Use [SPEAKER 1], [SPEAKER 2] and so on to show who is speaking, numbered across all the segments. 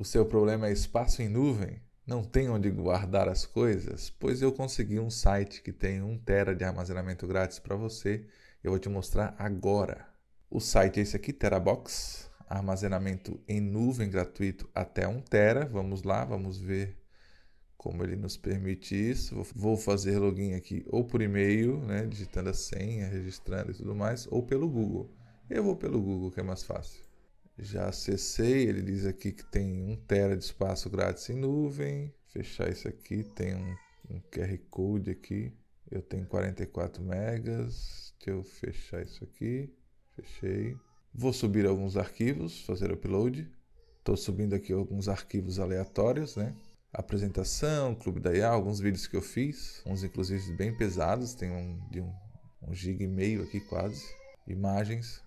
[SPEAKER 1] O seu problema é espaço em nuvem? Não tem onde guardar as coisas? Pois eu consegui um site que tem 1 tera de armazenamento grátis para você. Eu vou te mostrar agora. O site é esse aqui, Terabox, armazenamento em nuvem gratuito até 1 tera. Vamos lá, vamos ver como ele nos permite isso. Vou fazer login aqui ou por e-mail, né, digitando a senha, registrando e tudo mais, ou pelo Google. Eu vou pelo Google, que é mais fácil. Já acessei, ele diz aqui que tem 1 tera de espaço grátis em nuvem. Fechar isso aqui, tem um, um QR Code aqui. Eu tenho 44 megas. Deixa eu fechar isso aqui. Fechei. Vou subir alguns arquivos, fazer upload. Estou subindo aqui alguns arquivos aleatórios, né? Apresentação, Clube da IA, alguns vídeos que eu fiz, uns inclusive bem pesados, tem um de um, um giga e meio aqui quase. Imagens,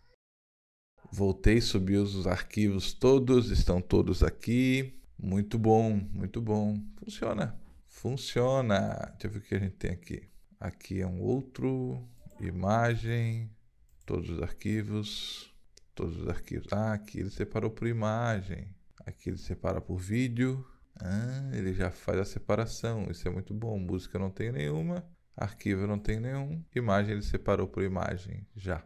[SPEAKER 1] Voltei, subi os arquivos todos, estão todos aqui. Muito bom, muito bom. Funciona. Funciona. Deixa eu ver o que a gente tem aqui. Aqui é um outro. Imagem. Todos os arquivos. Todos os arquivos. Ah, aqui ele separou por imagem. Aqui ele separa por vídeo. Ah, ele já faz a separação. Isso é muito bom. Música não tem nenhuma. Arquivo não tenho nenhum. Imagem ele separou por imagem. Já.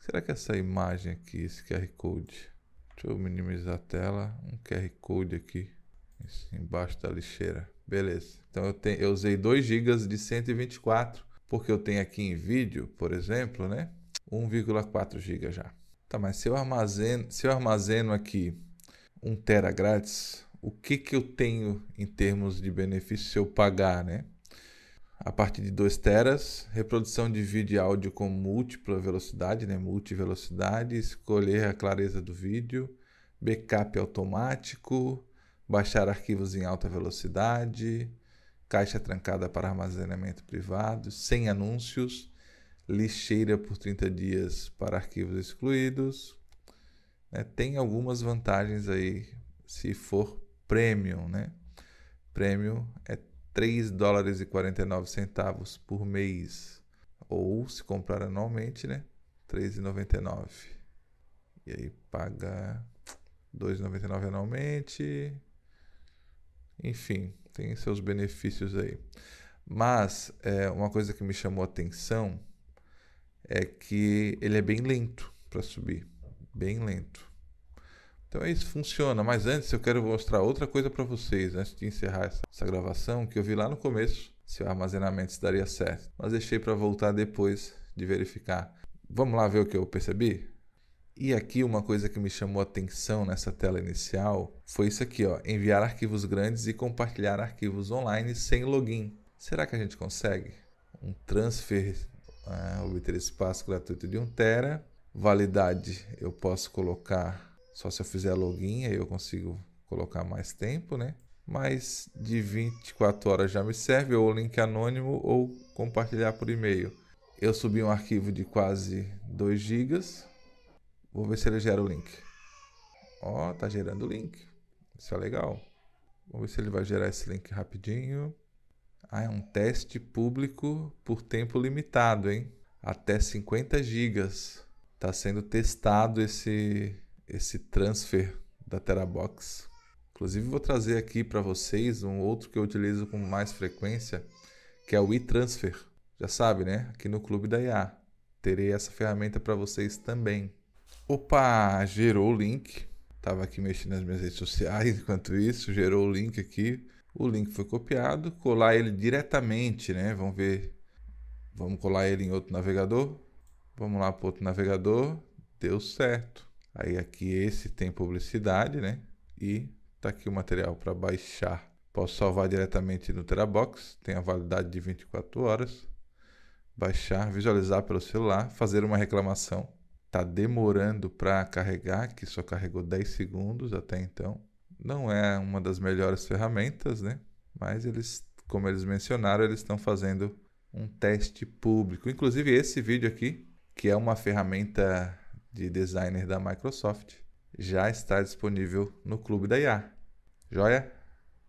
[SPEAKER 1] Será que essa imagem aqui, esse QR Code? Deixa eu minimizar a tela. Um QR Code aqui embaixo da lixeira. Beleza. Então eu, tenho, eu usei 2 GB de 124, porque eu tenho aqui em vídeo, por exemplo, né? 1,4 GB já. Tá, mas se eu armazeno, se eu armazeno aqui 1 tera grátis, o que que eu tenho em termos de benefício se eu pagar, né? A partir de 2 teras, reprodução de vídeo e áudio com múltipla velocidade, né, multivelocidade, escolher a clareza do vídeo, backup automático, baixar arquivos em alta velocidade, caixa trancada para armazenamento privado, sem anúncios, lixeira por 30 dias para arquivos excluídos. Né? Tem algumas vantagens aí se for premium, né? Premium é 3 dólares e 49 centavos por mês. Ou se comprar anualmente, né? 3,99. E aí paga 2,99 anualmente. Enfim, tem seus benefícios aí. Mas é, uma coisa que me chamou a atenção é que ele é bem lento para subir, bem lento. Então é isso, funciona. Mas antes eu quero mostrar outra coisa para vocês, antes de encerrar essa, essa, gravação, que eu vi lá no começo se o armazenamento estaria certo. Mas deixei para voltar depois de verificar. Vamos lá ver o que eu percebi? E aqui uma coisa que me chamou a atenção nessa tela inicial foi isso aqui, ó, enviar arquivos grandes e compartilhar arquivos online sem login. Será que a gente consegue? Um transfer, ah, obter espaço gratuito de 1 tera, validade eu posso colocar só se eu fizer login aí eu consigo colocar mais tempo, né? Mas de 24 horas já me serve, ou link anônimo ou compartilhar por e-mail. Eu subi um arquivo de quase 2 GB. Vou ver se ele gera o link. Ó, tá gerando o link. Isso é legal. Vamos ver se ele vai gerar esse link rapidinho. Ah, é um teste público por tempo limitado, hein? Até 50 GB. Está sendo testado esse esse transfer da Terabox. Inclusive vou trazer aqui para vocês um outro que eu utilizo com mais frequência, que é o e-transfer. Já sabe, né? Aqui no Clube da IA. Terei essa ferramenta para vocês também. Opa, gerou o link. Tava aqui mexendo nas minhas redes sociais enquanto isso, gerou o link aqui. O link foi copiado, colar ele diretamente, né? Vamos ver. Vamos colar ele em outro navegador. Vamos lá para outro navegador. Deu certo. Aí aqui esse tem publicidade, né? E tá aqui o material para baixar. Posso salvar diretamente no Terabox, tem a validade de 24 horas. Baixar, visualizar pelo celular, fazer uma reclamação. Tá demorando para carregar, que só carregou 10 segundos até então. Não é uma das melhores ferramentas, né? Mas eles, como eles mencionaram, eles estão fazendo um teste público. Inclusive esse vídeo aqui, que é uma ferramenta de designer da Microsoft já está disponível no Clube da IA. Joia?